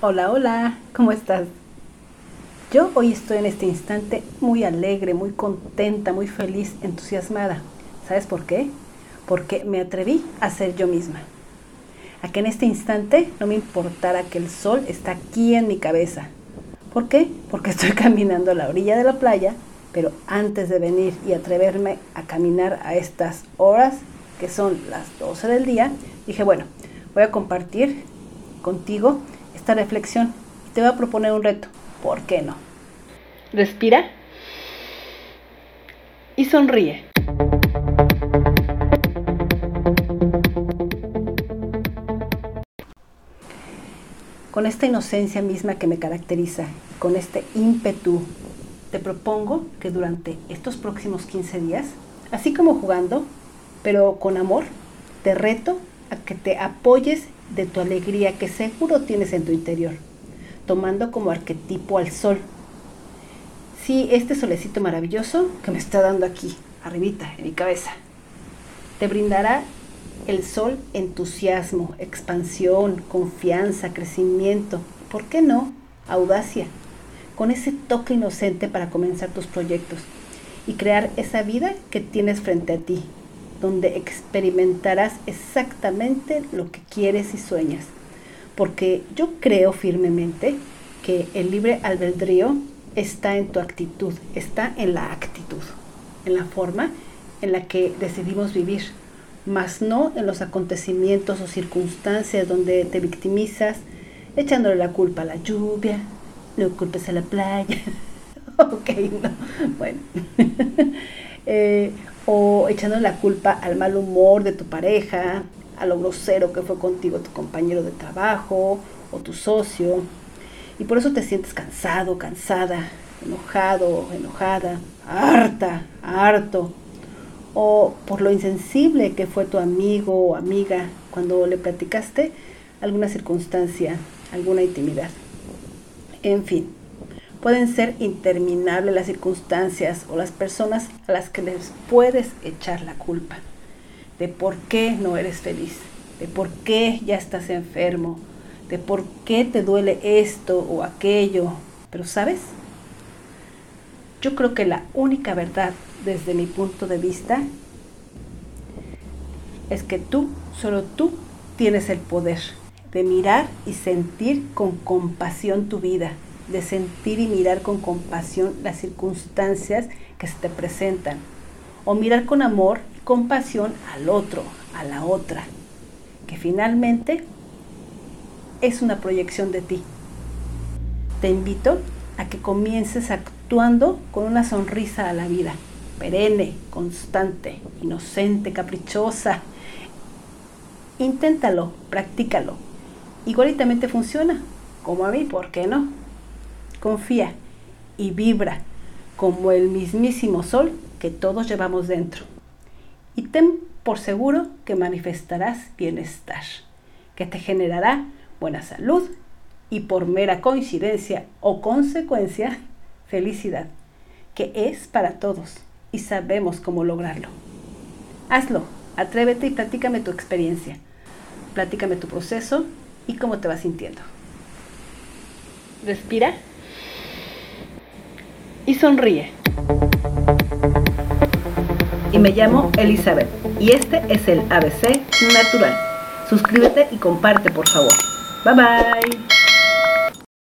Hola, hola, ¿cómo estás? Yo hoy estoy en este instante muy alegre, muy contenta, muy feliz, entusiasmada. ¿Sabes por qué? Porque me atreví a ser yo misma. A que en este instante no me importara que el sol está aquí en mi cabeza. ¿Por qué? Porque estoy caminando a la orilla de la playa, pero antes de venir y atreverme a caminar a estas horas, que son las 12 del día, dije, bueno, voy a compartir contigo esta reflexión y te voy a proponer un reto. ¿Por qué no? Respira y sonríe. Con esta inocencia misma que me caracteriza, con este ímpetu, te propongo que durante estos próximos 15 días, así como jugando, pero con amor, te reto a que te apoyes de tu alegría que seguro tienes en tu interior, tomando como arquetipo al sol. Sí, este solecito maravilloso que me está dando aquí, arribita, en mi cabeza. Te brindará el sol entusiasmo, expansión, confianza, crecimiento, ¿por qué no? Audacia, con ese toque inocente para comenzar tus proyectos y crear esa vida que tienes frente a ti, donde experimentarás exactamente lo que quieres y sueñas. Porque yo creo firmemente que el libre albedrío está en tu actitud, está en la actitud, en la forma en la que decidimos vivir, más no en los acontecimientos o circunstancias donde te victimizas, echándole la culpa a la lluvia, no culpes a la playa. ok, no, bueno. eh, o echando la culpa al mal humor de tu pareja, a lo grosero que fue contigo tu compañero de trabajo o tu socio. Y por eso te sientes cansado, cansada, enojado, enojada, harta, harto. O por lo insensible que fue tu amigo o amiga cuando le platicaste alguna circunstancia, alguna intimidad. En fin, Pueden ser interminables las circunstancias o las personas a las que les puedes echar la culpa de por qué no eres feliz, de por qué ya estás enfermo, de por qué te duele esto o aquello. Pero sabes, yo creo que la única verdad desde mi punto de vista es que tú, solo tú, tienes el poder de mirar y sentir con compasión tu vida de sentir y mirar con compasión las circunstancias que se te presentan, o mirar con amor y compasión al otro, a la otra, que finalmente es una proyección de ti. Te invito a que comiences actuando con una sonrisa a la vida, perenne, constante, inocente, caprichosa. Inténtalo, practícalo. Igualitamente funciona, como a mí, ¿por qué no? Confía y vibra como el mismísimo sol que todos llevamos dentro. Y ten por seguro que manifestarás bienestar, que te generará buena salud y por mera coincidencia o consecuencia, felicidad, que es para todos y sabemos cómo lograrlo. Hazlo, atrévete y platícame tu experiencia. Platícame tu proceso y cómo te vas sintiendo. Respira y sonríe. Y me llamo Elizabeth y este es el ABC Natural. Suscríbete y comparte por favor. Bye bye.